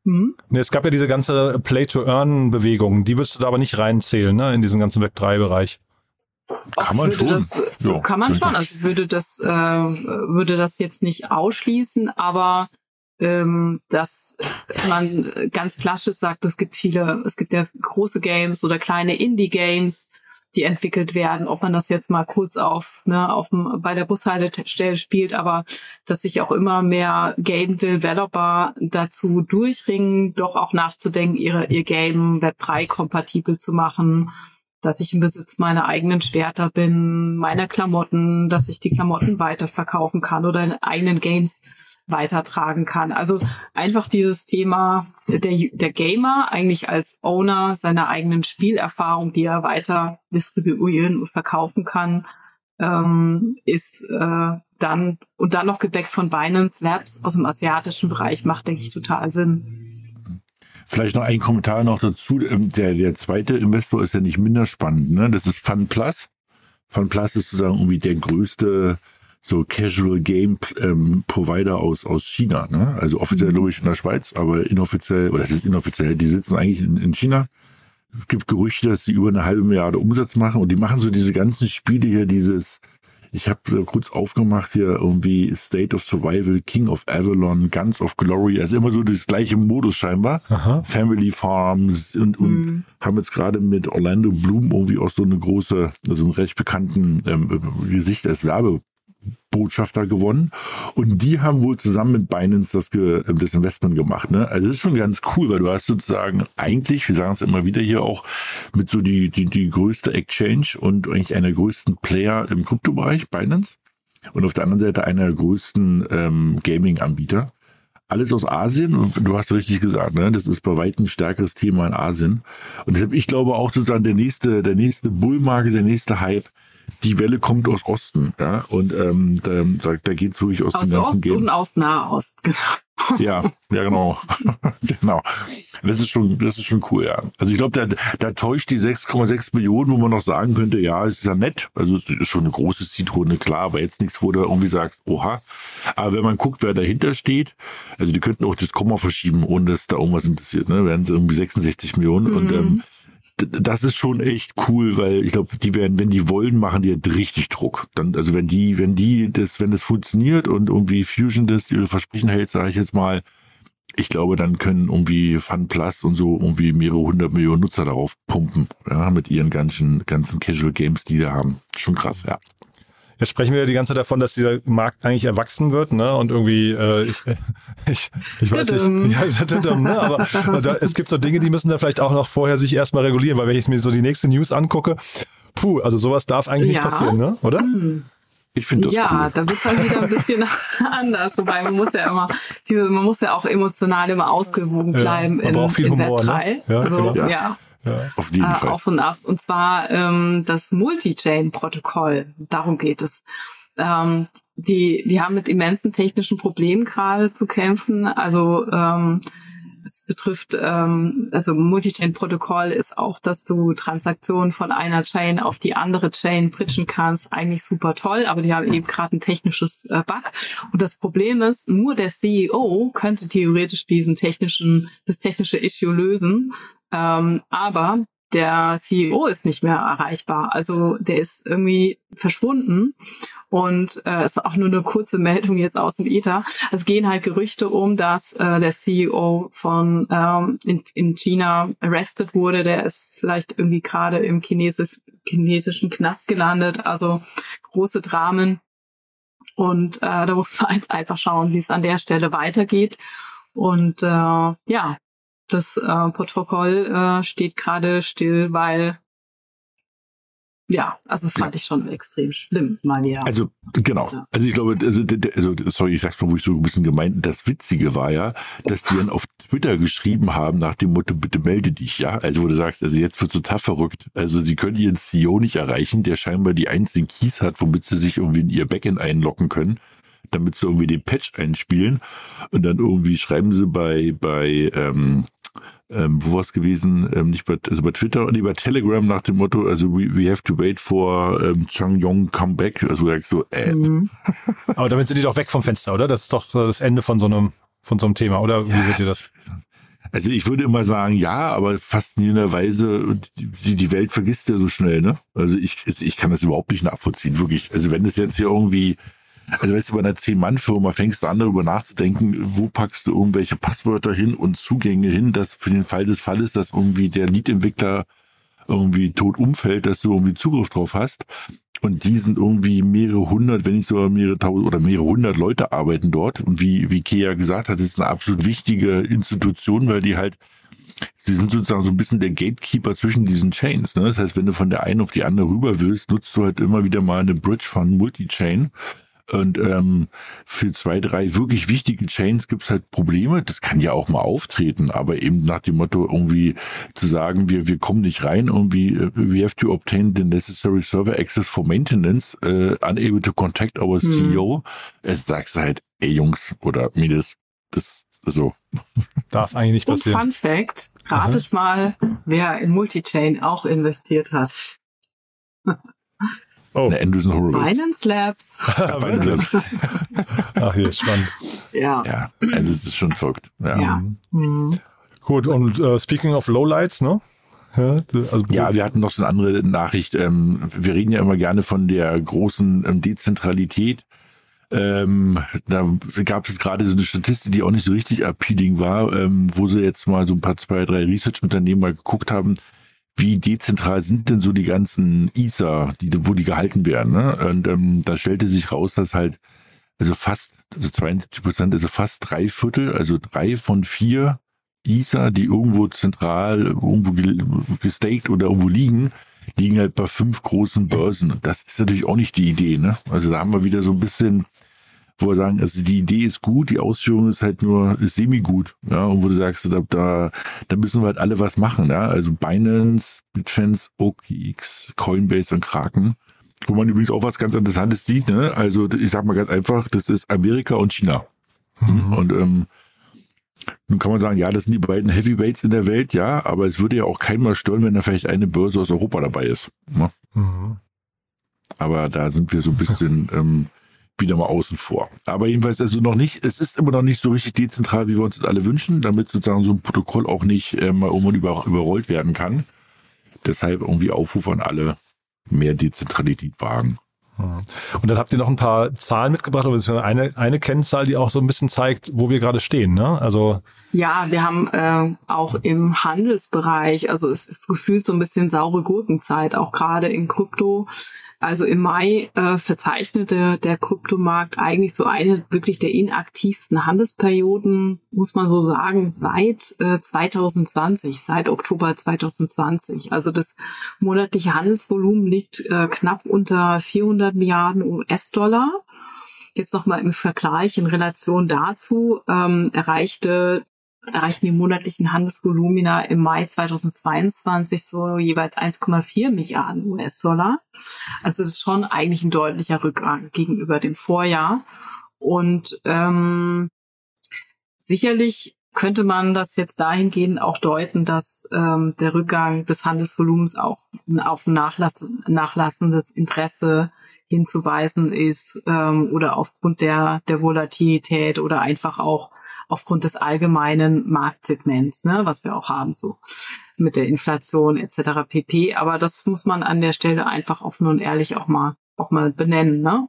Hm? Nee, es gab ja diese ganze Play-to-Earn-Bewegung, die würdest du da aber nicht reinzählen, ne, in diesen ganzen Web3-Bereich. Kann man schon. Das, Ja, kann man schon. Also würde das, äh, würde das jetzt nicht ausschließen, aber ähm, dass man ganz klassisch sagt, es gibt viele, es gibt ja große Games oder kleine Indie-Games, die entwickelt werden, ob man das jetzt mal kurz auf, ne, auf dem, bei der Bushaltestelle spielt, aber dass sich auch immer mehr Game Developer dazu durchringen, doch auch nachzudenken, ihre, ihr Game Web 3 kompatibel zu machen, dass ich im Besitz meiner eigenen Schwerter bin, meiner Klamotten, dass ich die Klamotten weiterverkaufen kann oder in eigenen Games weitertragen kann. Also einfach dieses Thema der, der Gamer eigentlich als Owner seiner eigenen Spielerfahrung, die er weiter distribuieren und verkaufen kann, ähm, ist äh, dann und dann noch gedeckt von Binance Labs aus dem asiatischen Bereich macht, denke ich, total Sinn. Vielleicht noch ein Kommentar noch dazu. Ähm, Der, der zweite Investor ist ja nicht minder spannend. Ne? Das ist FunPlus. FunPlus ist sozusagen irgendwie der größte so Casual Game ähm, Provider aus, aus China. Ne? Also offiziell glaube ich in der Schweiz, aber inoffiziell, oder das ist inoffiziell, die sitzen eigentlich in, in China. Es gibt Gerüchte, dass sie über eine halbe Milliarde Umsatz machen und die machen so diese ganzen Spiele hier, dieses ich habe kurz aufgemacht hier irgendwie State of Survival, King of Avalon, Guns of Glory, also immer so das gleiche Modus scheinbar. Aha. Family Farms und, und Mhm. haben jetzt gerade mit Orlando Bloom irgendwie auch so eine große, also einen recht bekannten ähm, Gesicht als Werbebotschafter gewonnen. Und die haben wohl zusammen mit Binance das, ge, ähm, das Investment gemacht. Ne? Also das ist schon ganz cool, weil du hast sozusagen eigentlich, wir sagen es immer wieder hier auch, mit so die, die, die größte Exchange und eigentlich einer der größten Player im Kryptobereich, Binance. Und auf der anderen Seite einer der größten ähm, Gaming-Anbieter. Alles aus Asien und du hast richtig gesagt, ne? das ist bei weitem stärkeres Thema in Asien. Und deshalb, ich glaube auch sozusagen der nächste, der nächste Bullmarke, der nächste Hype, die Welle kommt aus Osten, ja. Und ähm, da, da, geht es wirklich aus, Aus dem ganzen Ost Game. und aus Nahost, genau. Ja, ja, genau. genau. Das ist schon, das ist schon cool, ja. Also ich glaube, da, da täuscht die 6,6 Millionen, wo man noch sagen könnte, ja, es ist ja nett. Also es ist schon eine große Zitrone, klar, aber jetzt nichts, wo du irgendwie sagst, oha. Aber wenn man guckt, wer dahinter steht, also die könnten auch das Komma verschieben, ohne dass da irgendwas interessiert, ne? Wären es irgendwie 66 Millionen mhm. und ähm, das ist schon echt cool, weil ich glaube, die werden, wenn die wollen, machen die halt richtig Druck. Dann, also wenn die, wenn die das, wenn das funktioniert und irgendwie Fusion das ihre Versprechen hält, sage ich jetzt mal, ich glaube, dann können irgendwie Fun Plus und so irgendwie mehrere hundert Millionen Nutzer darauf pumpen, ja, mit ihren ganzen, ganzen Casual Games, die da haben. Schon krass, ja. Jetzt sprechen wir ja die ganze Zeit davon, dass dieser Markt eigentlich erwachsen wird, ne? Und irgendwie, äh, ich, ich, ich weiß nicht, ja, ne? aber da, es gibt so Dinge, die müssen da vielleicht auch noch vorher sich erstmal regulieren, weil wenn ich mir so die nächste News angucke, puh, also sowas darf eigentlich ja. nicht passieren, ne? Oder? Hm. Ich finde das Ja, cool. da wird's halt wieder ein bisschen anders. Wobei man muss ja immer, diese, man muss ja auch emotional immer ausgewogen bleiben ja, aber in, auch viel in Humor, Ne? Ja, also, genau. ja. ja. Ja, auf jeden äh, Fall. Auf und Abs. Und zwar ähm, das Multi-Chain-Protokoll. Darum geht es. Ähm, die, die haben mit immensen technischen Problemen gerade zu kämpfen. Also ähm, es betrifft, ähm, also Multi-Chain-Protokoll ist auch, dass du Transaktionen von einer Chain auf die andere Chain bridgen kannst. Eigentlich super toll, aber die haben eben gerade ein technisches äh, Bug. Und das Problem ist, nur der CEO könnte theoretisch diesen technischen, das technische Issue lösen. Ähm, aber der CEO ist nicht mehr erreichbar. Also der ist irgendwie verschwunden. Und äh, ist auch nur eine kurze Meldung jetzt aus dem Ether. Es gehen halt Gerüchte um, dass äh, der CEO von ähm, in, in China arrested wurde. Der ist vielleicht irgendwie gerade im Chinesis, chinesischen Knast gelandet. Also große Dramen. Und äh, da muss man jetzt einfach schauen, wie es an der Stelle weitergeht. Und äh, ja, das äh, Protokoll äh, steht gerade still, weil ja, also das fand ja. ich schon extrem schlimm, mal wieder. Also genau. Also ich glaube, also, also sorry, ich sag's mal, wo ich so ein bisschen gemeint. Das Witzige war ja, dass die dann auf Twitter geschrieben haben nach dem Motto, bitte melde dich, ja. Also wo du sagst, also jetzt wird total verrückt. Also sie können ihren CEO nicht erreichen, der scheinbar die einzigen Keys hat, womit sie sich irgendwie in ihr Backend einloggen können damit sie irgendwie den Patch einspielen und dann irgendwie schreiben sie bei bei ähm, ähm, wo war es gewesen? Ähm, nicht bei, also bei Twitter, und bei Telegram nach dem Motto, also we, we have to wait for ähm, Chang Yong come back. Also so, äh. Mhm. Aber damit sind die doch weg vom Fenster, oder? Das ist doch das Ende von so einem, von so einem Thema, oder? Wie seht ihr das? Also ich würde immer sagen, ja, aber faszinierenderweise, die, die Welt vergisst ja so schnell, ne? Also ich, ich kann das überhaupt nicht nachvollziehen, wirklich. Also wenn es jetzt hier irgendwie also weißt du, bei einer Zehn-Mann-Firma fängst du an, darüber nachzudenken, wo packst du irgendwelche Passwörter hin und Zugänge hin, dass für den Fall des Falles, dass irgendwie der Lead-Entwickler irgendwie tot umfällt, dass du irgendwie Zugriff drauf hast. Und die sind irgendwie mehrere hundert, wenn nicht sogar mehrere tausend oder mehrere hundert Leute arbeiten dort. Und wie, wie Kea gesagt hat, ist eine absolut wichtige Institution, weil die halt, sie sind sozusagen so ein bisschen der Gatekeeper zwischen diesen Chains. Ne? Das heißt, wenn du von der einen auf die andere rüber willst, nutzt du halt immer wieder mal eine Bridge von Multi-Chain. Und ähm, für zwei, drei wirklich wichtige Chains gibt's halt Probleme. Das kann ja auch mal auftreten, aber eben nach dem Motto irgendwie zu sagen, wir, wir kommen nicht rein, irgendwie, äh, we have to obtain the necessary server access for maintenance, uh, unable to contact our hm. CEO. Es sagst du halt, ey Jungs oder Midas, das so. Darf eigentlich nicht passieren. Und Fun Fact, ratet Aha. mal, wer in Multichain auch investiert hat. Oh. Eine Anderson Horowitz. Binance Labs. Ach hier, spannend. Ja. Ja, also es ist schon verrückt. Ja. ja. Mhm. Gut, und uh, speaking of Lowlights, ne? Ja, also ja, wir hatten noch so eine andere Nachricht. Ähm, wir reden ja immer gerne von der großen ähm, Dezentralität. Ähm, da gab es gerade so eine Statistik, die auch nicht so richtig appealing war, ähm, wo sie jetzt mal so ein paar zwei, drei Research-Unternehmen mal geguckt haben, wie dezentral sind denn so die ganzen ISA, die, wo die gehalten werden. Ne? Und ähm, da stellte sich raus, dass halt also fast, also 72 Prozent, also fast drei Viertel, also drei von vier ISA, die irgendwo zentral irgendwo gestaked oder irgendwo liegen, liegen halt bei fünf großen Börsen. Und das ist natürlich auch nicht die Idee. Ne? Also da haben wir wieder so ein bisschen wo wir sagen, also die Idee ist gut, die Ausführung ist halt nur semi-gut, ja, und wo du sagst, da, da, da müssen wir halt alle was machen, ja, also Binance, Bitfans, OKX, Coinbase und Kraken, wo man übrigens auch was ganz Interessantes sieht, ne, also ich sag mal ganz einfach, das ist Amerika und China. Mhm. Und ähm, Nun kann man sagen, ja, das sind die beiden Heavyweights in der Welt, ja, aber es würde ja auch keinen mal stören, wenn da vielleicht eine Börse aus Europa dabei ist. Ne? Mhm. Aber da sind wir so ein bisschen ähm, wieder mal außen vor. Aber jedenfalls also noch nicht, es ist immer noch nicht so richtig dezentral, wie wir uns das alle wünschen, damit sozusagen so ein Protokoll auch nicht äh, mal um und über, überrollt werden kann. Deshalb irgendwie Aufruf an alle, mehr Dezentralität wagen. Und dann habt ihr noch ein paar Zahlen mitgebracht, oder eine, eine Kennzahl, die auch so ein bisschen zeigt, wo wir gerade stehen, ne? Also. Ja, wir haben äh, auch im Handelsbereich, also es ist gefühlt so ein bisschen saure Gurkenzeit, auch gerade in Krypto. Also im Mai äh, verzeichnete der Kryptomarkt eigentlich so eine wirklich der inaktivsten Handelsperioden, muss man so sagen, seit äh, 2020, seit Oktober 2020. Also das monatliche Handelsvolumen liegt äh, knapp unter 400 Milliarden US-Dollar. Jetzt nochmal im Vergleich in Relation dazu ähm, erreichte erreichen die monatlichen Handelsvolumina im Mai 2022 so jeweils 1,4 Milliarden US-Dollar. Also das ist schon eigentlich ein deutlicher Rückgang gegenüber dem Vorjahr. Und ähm, sicherlich könnte man das jetzt dahingehend auch deuten, dass ähm, der Rückgang des Handelsvolumens auch auf Nachlass, nachlassendes Interesse hinzuweisen ist ähm, oder aufgrund der, der Volatilität oder einfach auch aufgrund des allgemeinen Marktsegments, ne, was wir auch haben, so mit der Inflation etc. pp. Aber das muss man an der Stelle einfach offen und ehrlich auch mal auch mal benennen, ne?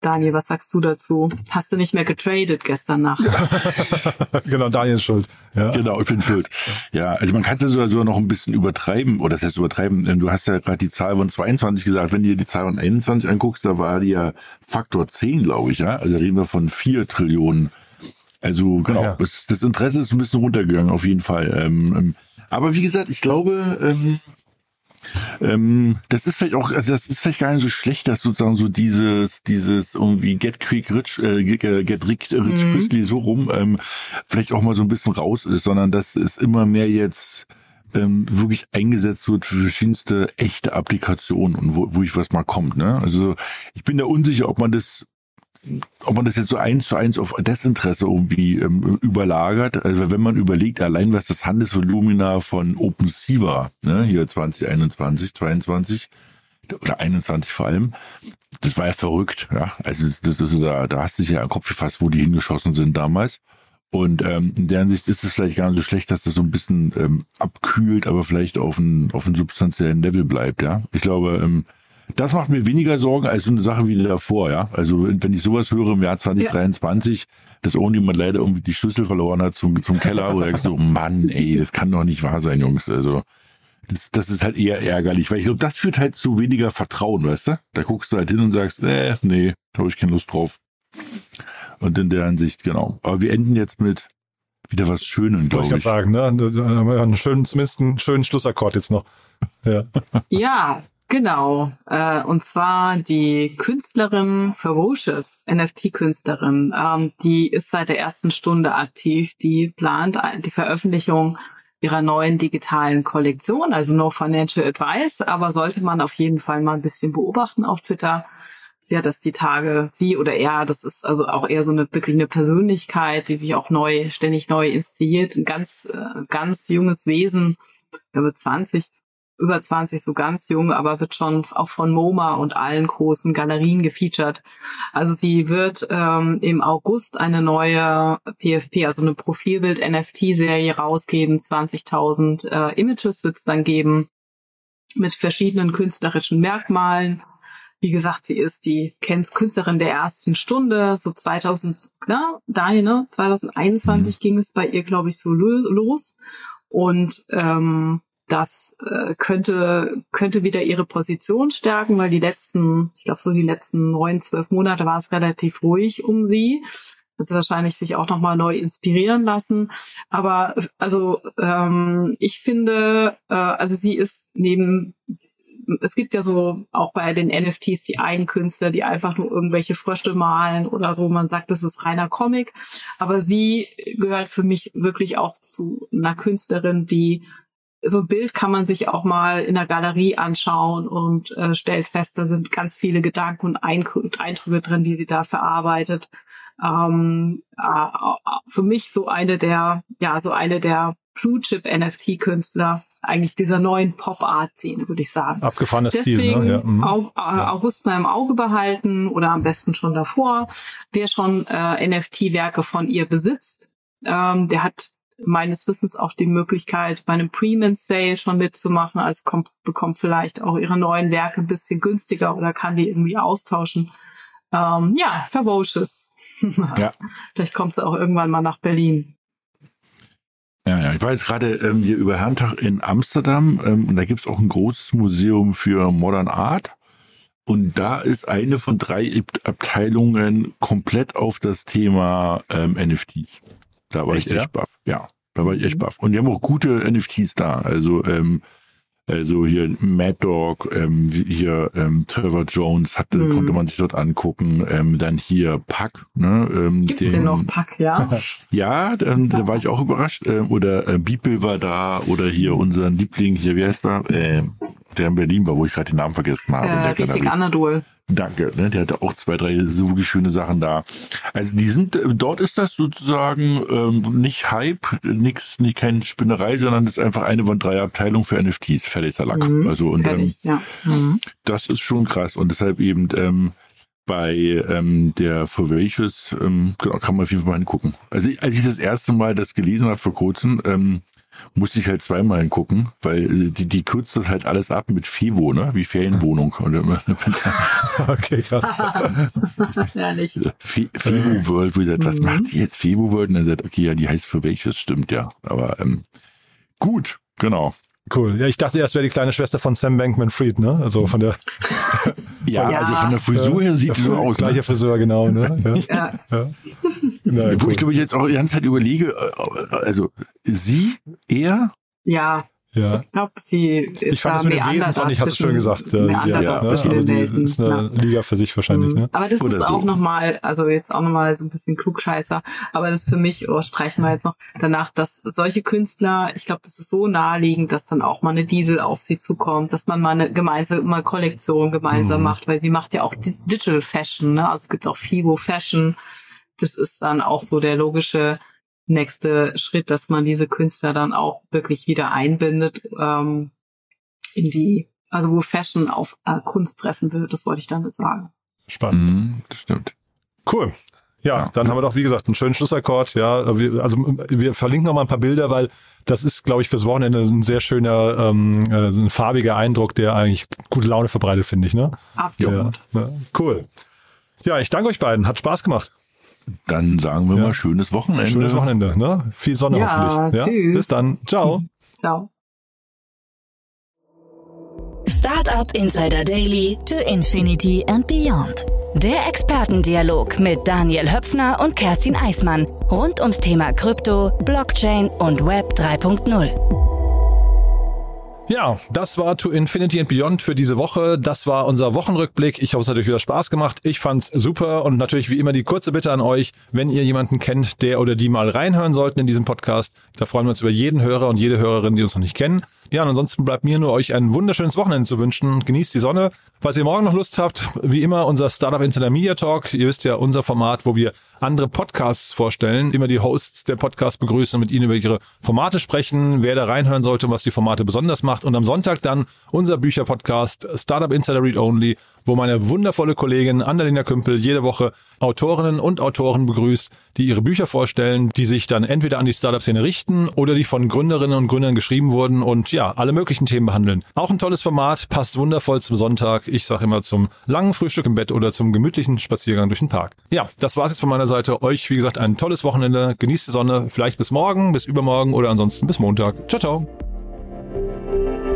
Daniel, was sagst du dazu? Hast du nicht mehr getradet gestern Nacht? genau, Daniel ist schuld. Ja. Genau, ich bin schuld. Ja, also man kann es ja sogar noch ein bisschen übertreiben, oder das heißt übertreiben, du hast ja gerade die Zahl von 22 gesagt, wenn du dir die Zahl von 21 anguckst, da war die ja Faktor 10, glaube ich, ja. Also reden wir von 4 Trillionen also genau, ja. das, das, Interesse ist ein bisschen runtergegangen, auf jeden Fall. Ähm, ähm, aber wie gesagt, ich glaube, ähm, ähm, das ist vielleicht auch, also das ist vielleicht gar nicht so schlecht, dass sozusagen so dieses, dieses irgendwie get quick rich, äh, get rich, rich mhm. quickly so rum, ähm, vielleicht auch mal so ein bisschen raus ist, sondern dass es immer mehr jetzt ähm, wirklich eingesetzt wird für verschiedenste echte Applikationen und wo, wo ich was mal kommt. Ne? Also ich bin da unsicher, ob man das ob man das jetzt so eins zu eins auf Desinteresse irgendwie ähm, überlagert. Also wenn man überlegt, allein was das Handelsvolumina von OpenSea war, ne, hier 2021, 22 oder 21 vor allem, das war ja verrückt. Ja, also das, das, da, da hast du dich ja am Kopf gefasst, wo die hingeschossen sind damals. Und ähm, in der Hinsicht ist es vielleicht gar nicht so schlecht, dass das so ein bisschen ähm, abkühlt, aber vielleicht auf einem auf einem substanziellen Level bleibt. Ja, ich glaube, ähm, das macht mir weniger Sorgen als so eine Sache wie davor, ja. Also wenn ich sowas höre im Jahr 2023, ja. dass irgendjemand leider irgendwie die Schlüssel verloren hat zum, zum Keller, oder so, Mann, ey, das kann doch nicht wahr sein, Jungs. Also das, das ist halt eher ärgerlich, weil ich glaube, das führt halt zu weniger Vertrauen, weißt du? Da guckst du halt hin und sagst, äh, nee, da habe ich keine Lust drauf. Und in der Hinsicht, genau. Aber wir enden jetzt mit wieder was Schönem, glaube ich. Wollte ich sagen, ne? Einen schönen, zumindest einen schönen Schlussakkord jetzt noch. Ja. ja, Genau, äh, und zwar die Künstlerin Ferocious, NFT-Künstlerin, ähm, die ist seit der ersten Stunde aktiv, die plant die Veröffentlichung ihrer neuen digitalen Kollektion, also no financial advice, aber sollte man auf jeden Fall mal ein bisschen beobachten auf Twitter. Sie hat das die Tage, sie oder er, das ist also auch eher so eine wirklich eine Persönlichkeit, die sich auch neu, ständig neu inszeniert, ein ganz, äh, ganz junges Wesen, er wird 20, über 20, so ganz jung, aber wird schon auch von MoMA und allen großen Galerien gefeatured. Also sie wird ähm, im August eine neue PFP, also eine Profilbild-NFT-Serie rausgeben. 20.000 äh, Images wird es dann geben mit verschiedenen künstlerischen Merkmalen. Wie gesagt, sie ist die Künstlerin der ersten Stunde, so 2000, na, ne? 2021 mhm. ging es bei ihr, glaube ich, so los. Und ähm, das äh, könnte, könnte wieder ihre Position stärken, weil die letzten, ich glaube so die letzten neun, zwölf Monate war es relativ ruhig um sie. Wird sie wahrscheinlich sich auch nochmal neu inspirieren lassen. Aber also ähm, ich finde, äh, also sie ist neben es gibt ja so auch bei den NFTs die Eigenkünstler, die einfach nur irgendwelche Frösche malen oder so. Man sagt, das ist reiner Comic. Aber sie gehört für mich wirklich auch zu einer Künstlerin, die so ein Bild kann man sich auch mal in der Galerie anschauen und äh, stellt fest, da sind ganz viele Gedanken und Eindrücke drin, die sie da verarbeitet. ähm, äh, für mich so eine der, ja, so eine der Blue Chip NFT Künstler eigentlich dieser neuen Pop Art Szene, würde ich sagen. Abgefahrener Deswegen Stil, ne? Ja. mhm. Au- äh, August mal im Auge behalten oder am besten schon davor. Wer schon äh, NFT-Werke von ihr besitzt, ähm, der hat meines Wissens auch die Möglichkeit, bei einem Pre-Mint-Sale schon mitzumachen, also kommt, bekommt vielleicht auch ihre neuen Werke ein bisschen günstiger oder kann die irgendwie austauschen. Ähm, ja, Ferocious. Ja. Vielleicht kommt sie auch irgendwann mal nach Berlin. Ja, ja. Ich war jetzt gerade ähm, hier über Herrentag in Amsterdam ähm, und da gibt's auch ein großes Museum für Modern Art. Und da ist eine von drei Ab- Abteilungen komplett auf das Thema ähm, NFTs. Da war Echt, ich ja? echt baff. Ja, da war ich echt baff. Und die haben auch gute NFTs da. Also ähm, also hier Mad Dog, ähm, hier ähm, Trevor Jones hatte, Mhm. konnte man sich dort angucken. Ähm, dann hier Puck, ne? Ähm, Gibt's denn noch Pack, ja? ja, dann, da war ich auch überrascht. Ähm, oder äh, Bibel war da oder hier unser Liebling, hier, wie heißt er? Äh, der in Berlin war, wo ich gerade den Namen vergessen habe. äh, Der richtig. Anadol. Danke, ne? der hatte auch zwei, drei so schöne Sachen da. Also die sind, äh, dort ist das sozusagen ähm, nicht Hype, nix, nicht keine Spinnerei, sondern das ist einfach eine von drei Abteilungen für NFTs, fertig Salack. Mhm, Also und ähm, Fertig, ja. Mhm. das ist schon krass und deshalb eben ähm, bei ähm, der Voracious ähm, genau, kann man auf jeden Fall mal hingucken. Also als ich das erste Mal das gelesen habe vor kurzem, ähm, musste ich halt zweimal hingucken, weil äh, die, die kürzt das halt alles ab mit Fevo, ne? Wie Ferienwohnung. Und, Okay, krass. ja, nicht. Fevo World, wo ich gesagt, was Mhm. macht die jetzt Fevo World? Und er sagt, okay, ja, die heißt Voracious, stimmt ja. Aber ähm, gut, genau. Cool. Ja, ich dachte erst, wäre die kleine Schwester von Sam Bankman-Fried, ne? Also von der Ja, Ja. also von der Frisur her sieht die so aus. Gleiche Ne? Friseur, genau, ne? Ja. Ja. ja. Na, Wo cool. ich glaube, ich jetzt auch die ganze Zeit überlege, äh, also sie, er, ja, ja. ich glaube, sie ist Ich fand da das mit dem Wesen, fand ich, hast du schön gesagt. Äh, meandert ja, ne? zwischen Also die ist eine ja. Liga für sich wahrscheinlich, Mhm. ne? Aber das Oder ist auch so. nochmal, also jetzt auch nochmal so ein bisschen Klugscheißer, aber das für mich, oh, streichen wir jetzt noch danach, dass solche Künstler, ich glaube, das ist so naheliegend, dass dann auch mal eine Diesel auf sie zukommt, dass man mal eine gemeinsame Kollektion gemeinsam Mhm. macht, weil sie macht ja auch Di- Digital Fashion, ne? Also es gibt auch Fibo Fashion. Das ist dann auch so der logische nächste Schritt, dass man diese Künstler dann auch wirklich wieder einbindet ähm, in die, also wo Fashion auf äh, Kunst treffen wird, das wollte ich damit sagen. Spannend. Mhm, das stimmt. Cool. Ja, Ja. dann haben wir doch, wie gesagt, einen schönen Schlussakkord. Ja, wir, also wir verlinken noch mal ein paar Bilder, weil das ist, glaube ich, fürs Wochenende ein sehr schöner, ähm, äh, ein farbiger Eindruck, der eigentlich gute Laune verbreitet, finde ich. Ne? Absolut. Ja, ja, cool. Ja, ich danke euch beiden. Hat Spaß gemacht. Dann sagen wir Ja. mal schönes Wochenende. Schönes Wochenende. Ne? Viel Sonne Ja, hoffentlich. tschüss. Bis dann. Ciao. Ciao. Startup Insider Daily to Infinity and Beyond. Der Expertendialog mit Daniel Höpfner und Kerstin Eismann rund ums Thema Krypto, Blockchain und Web 3.0. Ja, das war To Infinity and Beyond für diese Woche. Das war unser Wochenrückblick. Ich hoffe, es hat euch wieder Spaß gemacht. Ich fand's super und natürlich wie immer die kurze Bitte an euch, wenn ihr jemanden kennt, der oder die mal reinhören sollten in diesem Podcast, da freuen wir uns über jeden Hörer und jede Hörerin, die uns noch nicht kennen. Ja, und ansonsten bleibt mir nur euch ein wunderschönes Wochenende zu wünschen. Genießt die Sonne. Falls ihr morgen noch Lust habt, wie immer unser Startup Insider Media Talk. Ihr wisst ja, unser Format, wo wir andere Podcasts vorstellen, immer die Hosts der Podcast begrüßen und mit ihnen über ihre Formate sprechen, wer da reinhören sollte und was die Formate besonders macht. Und am Sonntag dann unser Bücherpodcast Startup Insider Read Only, wo meine wundervolle Kollegin Annalena Kümpel jede Woche Autorinnen und Autoren begrüßt, die ihre Bücher vorstellen, die sich dann entweder an die Startup-Szene richten oder die von Gründerinnen und Gründern geschrieben wurden und ja, alle möglichen Themen behandeln. Auch ein tolles Format, passt wundervoll zum Sonntag. Ich sage immer zum langen Frühstück im Bett oder zum gemütlichen Spaziergang durch den Park. Ja, das war's jetzt von meiner Seite. Euch, wie gesagt, ein tolles Wochenende. Genießt die Sonne. Vielleicht bis morgen, bis übermorgen oder ansonsten bis Montag. Ciao, ciao.